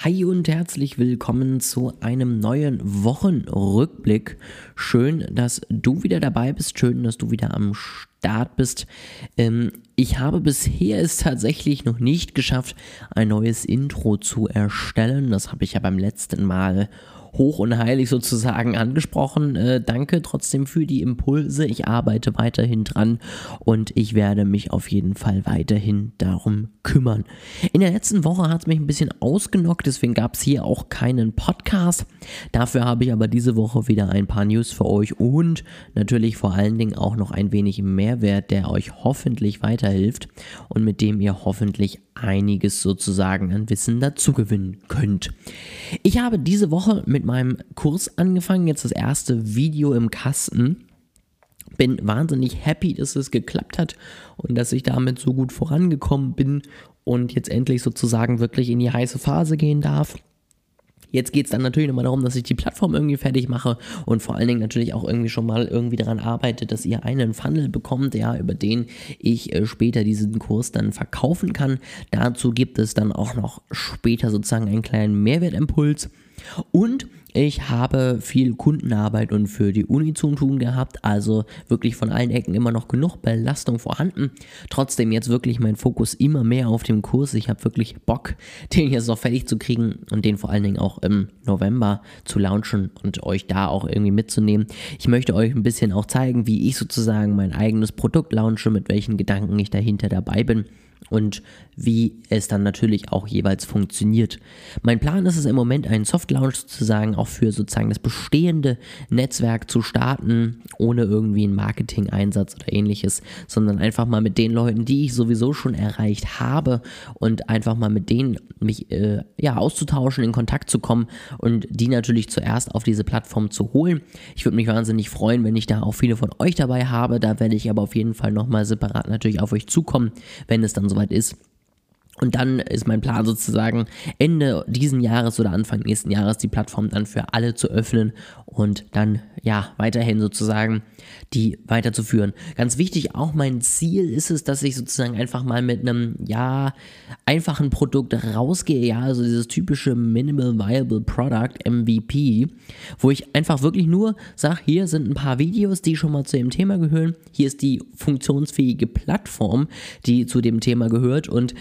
Hi und herzlich willkommen zu einem neuen Wochenrückblick. Schön, dass du wieder dabei bist. Schön, dass du wieder am Start bist. Ähm, ich habe bisher es tatsächlich noch nicht geschafft, ein neues Intro zu erstellen. Das habe ich ja beim letzten Mal hoch und heilig sozusagen angesprochen. Äh, danke trotzdem für die Impulse. Ich arbeite weiterhin dran und ich werde mich auf jeden Fall weiterhin darum kümmern. In der letzten Woche hat es mich ein bisschen ausgenockt, deswegen gab es hier auch keinen Podcast. Dafür habe ich aber diese Woche wieder ein paar News für euch und natürlich vor allen Dingen auch noch ein wenig Mehrwert, der euch hoffentlich weiterhilft und mit dem ihr hoffentlich einiges sozusagen an Wissen dazugewinnen könnt. Ich habe diese Woche mit meinem Kurs angefangen, jetzt das erste Video im Kasten. Bin wahnsinnig happy, dass es geklappt hat und dass ich damit so gut vorangekommen bin und jetzt endlich sozusagen wirklich in die heiße Phase gehen darf. Jetzt geht es dann natürlich nochmal darum, dass ich die Plattform irgendwie fertig mache und vor allen Dingen natürlich auch irgendwie schon mal irgendwie daran arbeite, dass ihr einen Funnel bekommt, ja, über den ich äh, später diesen Kurs dann verkaufen kann. Dazu gibt es dann auch noch später sozusagen einen kleinen Mehrwertimpuls. Und ich habe viel Kundenarbeit und für die Uni zu tun gehabt, also wirklich von allen Ecken immer noch genug Belastung vorhanden. Trotzdem jetzt wirklich mein Fokus immer mehr auf dem Kurs. Ich habe wirklich Bock, den jetzt noch fertig zu kriegen und den vor allen Dingen auch im November zu launchen und euch da auch irgendwie mitzunehmen. Ich möchte euch ein bisschen auch zeigen, wie ich sozusagen mein eigenes Produkt launche, mit welchen Gedanken ich dahinter dabei bin und wie es dann natürlich auch jeweils funktioniert. Mein Plan ist es im Moment, einen Soft Launch sozusagen auch für sozusagen das bestehende Netzwerk zu starten, ohne irgendwie einen Marketing-Einsatz oder ähnliches, sondern einfach mal mit den Leuten, die ich sowieso schon erreicht habe und einfach mal mit denen mich äh, ja auszutauschen, in Kontakt zu kommen und die natürlich zuerst auf diese Plattform zu holen. Ich würde mich wahnsinnig freuen, wenn ich da auch viele von euch dabei habe. Da werde ich aber auf jeden Fall nochmal separat natürlich auf euch zukommen, wenn es dann soweit ist. Und dann ist mein Plan sozusagen Ende diesen Jahres oder Anfang nächsten Jahres die Plattform dann für alle zu öffnen und dann ja weiterhin sozusagen die weiterzuführen. Ganz wichtig, auch mein Ziel ist es, dass ich sozusagen einfach mal mit einem ja einfachen Produkt rausgehe, ja, also dieses typische Minimal Viable Product MVP, wo ich einfach wirklich nur sage, hier sind ein paar Videos, die schon mal zu dem Thema gehören. Hier ist die funktionsfähige Plattform, die zu dem Thema gehört und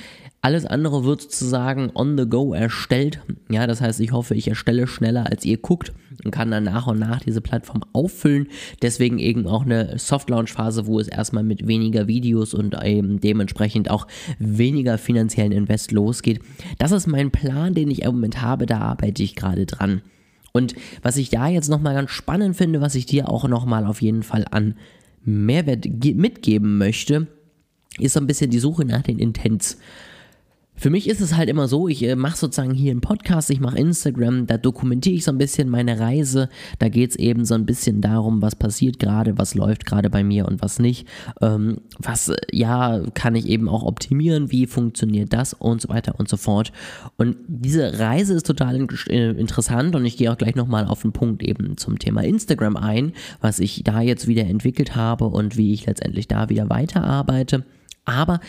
alles andere wird sozusagen on the go erstellt. Ja, das heißt, ich hoffe, ich erstelle schneller als ihr guckt und kann dann nach und nach diese Plattform auffüllen. Deswegen eben auch eine Soft Launch Phase, wo es erstmal mit weniger Videos und eben dementsprechend auch weniger finanziellen Invest losgeht. Das ist mein Plan, den ich im Moment habe. Da arbeite ich gerade dran. Und was ich da jetzt nochmal ganz spannend finde, was ich dir auch nochmal auf jeden Fall an Mehrwert mitgeben möchte, ist so ein bisschen die Suche nach den Intents. Für mich ist es halt immer so, ich äh, mache sozusagen hier einen Podcast, ich mache Instagram, da dokumentiere ich so ein bisschen meine Reise. Da geht es eben so ein bisschen darum, was passiert gerade, was läuft gerade bei mir und was nicht. Ähm, was, äh, ja, kann ich eben auch optimieren, wie funktioniert das und so weiter und so fort. Und diese Reise ist total in, äh, interessant und ich gehe auch gleich nochmal auf den Punkt eben zum Thema Instagram ein, was ich da jetzt wieder entwickelt habe und wie ich letztendlich da wieder weiterarbeite. Aber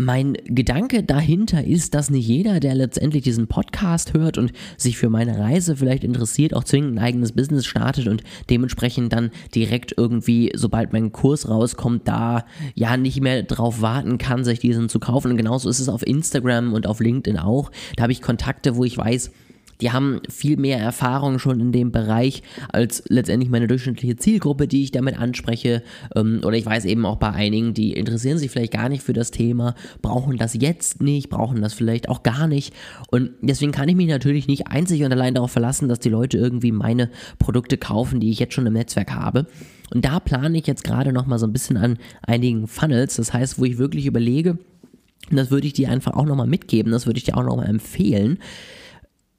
mein Gedanke dahinter ist, dass nicht jeder, der letztendlich diesen Podcast hört und sich für meine Reise vielleicht interessiert, auch zwingend ein eigenes Business startet und dementsprechend dann direkt irgendwie, sobald mein Kurs rauskommt, da ja nicht mehr drauf warten kann, sich diesen zu kaufen. Und genauso ist es auf Instagram und auf LinkedIn auch. Da habe ich Kontakte, wo ich weiß, die haben viel mehr Erfahrung schon in dem Bereich als letztendlich meine durchschnittliche Zielgruppe, die ich damit anspreche. Ähm, oder ich weiß eben auch bei einigen, die interessieren sich vielleicht gar nicht für das Thema, brauchen das jetzt nicht, brauchen das vielleicht auch gar nicht. Und deswegen kann ich mich natürlich nicht einzig und allein darauf verlassen, dass die Leute irgendwie meine Produkte kaufen, die ich jetzt schon im Netzwerk habe. Und da plane ich jetzt gerade noch mal so ein bisschen an einigen Funnels. Das heißt, wo ich wirklich überlege, und das würde ich dir einfach auch nochmal mitgeben, das würde ich dir auch nochmal empfehlen,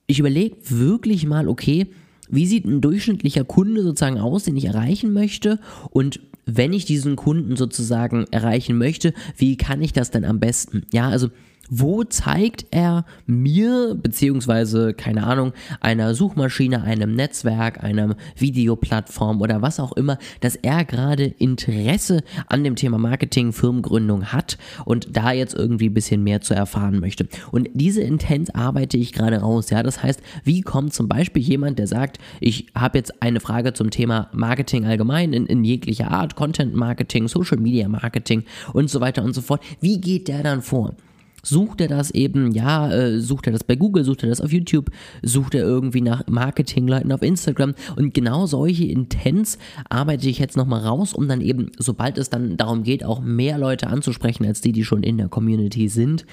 ich überlege wirklich mal, okay, wie sieht ein durchschnittlicher Kunde sozusagen aus, den ich erreichen möchte und wenn ich diesen Kunden sozusagen erreichen möchte, wie kann ich das denn am besten? Ja, also wo zeigt er mir, beziehungsweise, keine Ahnung, einer Suchmaschine, einem Netzwerk, einer Videoplattform oder was auch immer, dass er gerade Interesse an dem Thema Marketing, Firmengründung hat und da jetzt irgendwie ein bisschen mehr zu erfahren möchte. Und diese Intent arbeite ich gerade raus. Ja, das heißt, wie kommt zum Beispiel jemand, der sagt, ich habe jetzt eine Frage zum Thema Marketing allgemein in, in jeglicher Art, Content Marketing, Social Media Marketing und so weiter und so fort. Wie geht der dann vor? Sucht er das eben, ja, äh, sucht er das bei Google, sucht er das auf YouTube, sucht er irgendwie nach Marketingleuten auf Instagram. Und genau solche Intents arbeite ich jetzt nochmal raus, um dann eben, sobald es dann darum geht, auch mehr Leute anzusprechen als die, die schon in der Community sind,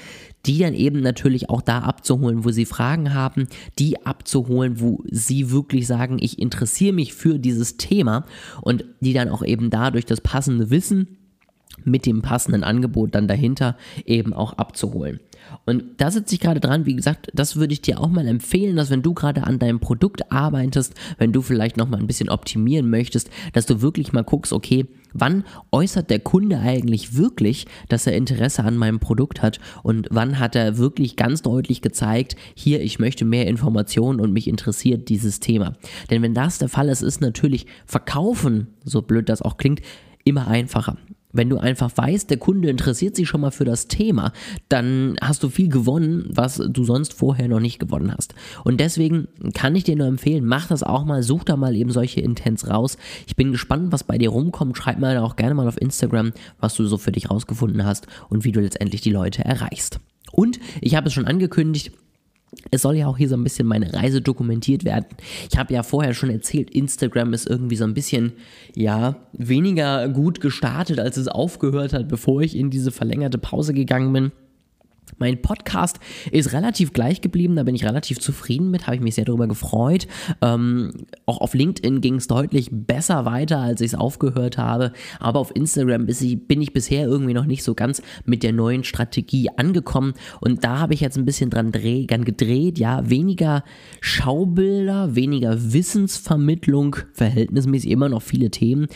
die dann eben natürlich auch da abzuholen, wo sie Fragen haben, die abzuholen, wo sie wirklich sagen, ich interessiere mich für dieses Thema und die dann auch eben dadurch das passende Wissen mit dem passenden Angebot dann dahinter eben auch abzuholen. Und da sitze ich gerade dran, wie gesagt, das würde ich dir auch mal empfehlen, dass wenn du gerade an deinem Produkt arbeitest, wenn du vielleicht noch mal ein bisschen optimieren möchtest, dass du wirklich mal guckst, okay, wann äußert der Kunde eigentlich wirklich, dass er Interesse an meinem Produkt hat und wann hat er wirklich ganz deutlich gezeigt, hier, ich möchte mehr Informationen und mich interessiert dieses Thema. Denn wenn das der Fall ist, ist natürlich Verkaufen, so blöd das auch klingt, immer einfacher. Wenn du einfach weißt, der Kunde interessiert sich schon mal für das Thema, dann hast du viel gewonnen, was du sonst vorher noch nicht gewonnen hast. Und deswegen kann ich dir nur empfehlen, mach das auch mal, such da mal eben solche Intents raus. Ich bin gespannt, was bei dir rumkommt. Schreib mir auch gerne mal auf Instagram, was du so für dich rausgefunden hast und wie du letztendlich die Leute erreichst. Und ich habe es schon angekündigt, es soll ja auch hier so ein bisschen meine Reise dokumentiert werden. Ich habe ja vorher schon erzählt, Instagram ist irgendwie so ein bisschen, ja, weniger gut gestartet, als es aufgehört hat, bevor ich in diese verlängerte Pause gegangen bin. Mein Podcast ist relativ gleich geblieben, da bin ich relativ zufrieden mit, habe ich mich sehr darüber gefreut. Ähm, auch auf LinkedIn ging es deutlich besser weiter, als ich es aufgehört habe. Aber auf Instagram bin ich bisher irgendwie noch nicht so ganz mit der neuen Strategie angekommen. Und da habe ich jetzt ein bisschen dran, dreh, dran gedreht. Ja, weniger Schaubilder, weniger Wissensvermittlung, verhältnismäßig immer noch viele Themen,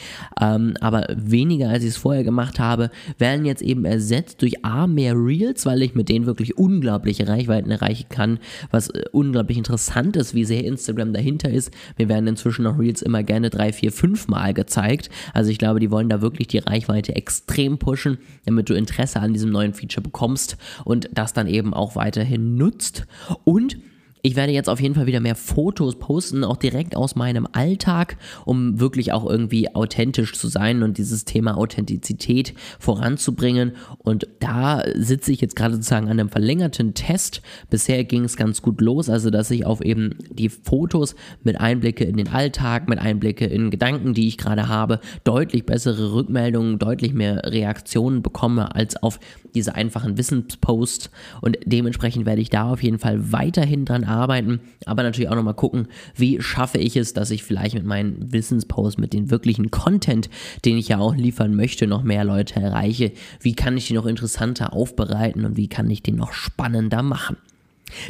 ähm, aber weniger als ich es vorher gemacht habe, werden jetzt eben ersetzt durch A, mehr Reels, weil ich mit denen wirklich unglaubliche Reichweiten erreichen kann, was äh, unglaublich interessant ist, wie sehr Instagram dahinter ist. Wir werden inzwischen noch Reels immer gerne drei, vier, fünf Mal gezeigt. Also ich glaube, die wollen da wirklich die Reichweite extrem pushen, damit du Interesse an diesem neuen Feature bekommst und das dann eben auch weiterhin nutzt. Und ich werde jetzt auf jeden Fall wieder mehr Fotos posten, auch direkt aus meinem Alltag, um wirklich auch irgendwie authentisch zu sein und dieses Thema Authentizität voranzubringen. Und da sitze ich jetzt gerade sozusagen an einem verlängerten Test. Bisher ging es ganz gut los, also dass ich auf eben die Fotos mit Einblicke in den Alltag, mit Einblicke in Gedanken, die ich gerade habe, deutlich bessere Rückmeldungen, deutlich mehr Reaktionen bekomme als auf diese einfachen Wissensposts. Und dementsprechend werde ich da auf jeden Fall weiterhin dran arbeiten, aber natürlich auch nochmal gucken, wie schaffe ich es, dass ich vielleicht mit meinen Wissensposts, mit den wirklichen Content, den ich ja auch liefern möchte, noch mehr Leute erreiche. Wie kann ich die noch interessanter aufbereiten und wie kann ich den noch spannender machen?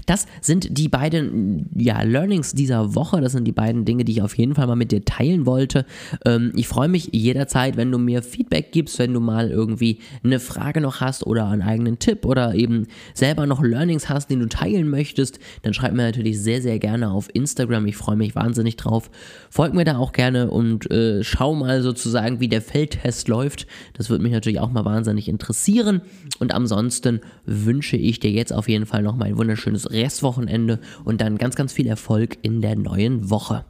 Das sind die beiden ja, Learnings dieser Woche. Das sind die beiden Dinge, die ich auf jeden Fall mal mit dir teilen wollte. Ähm, ich freue mich jederzeit, wenn du mir Feedback gibst, wenn du mal irgendwie eine Frage noch hast oder einen eigenen Tipp oder eben selber noch Learnings hast, den du teilen möchtest. Dann schreib mir natürlich sehr, sehr gerne auf Instagram. Ich freue mich wahnsinnig drauf. Folg mir da auch gerne und äh, schau mal sozusagen, wie der Feldtest läuft. Das würde mich natürlich auch mal wahnsinnig interessieren. Und ansonsten wünsche ich dir jetzt auf jeden Fall noch mal ein wunderschönes schönes Restwochenende und dann ganz, ganz viel Erfolg in der neuen Woche.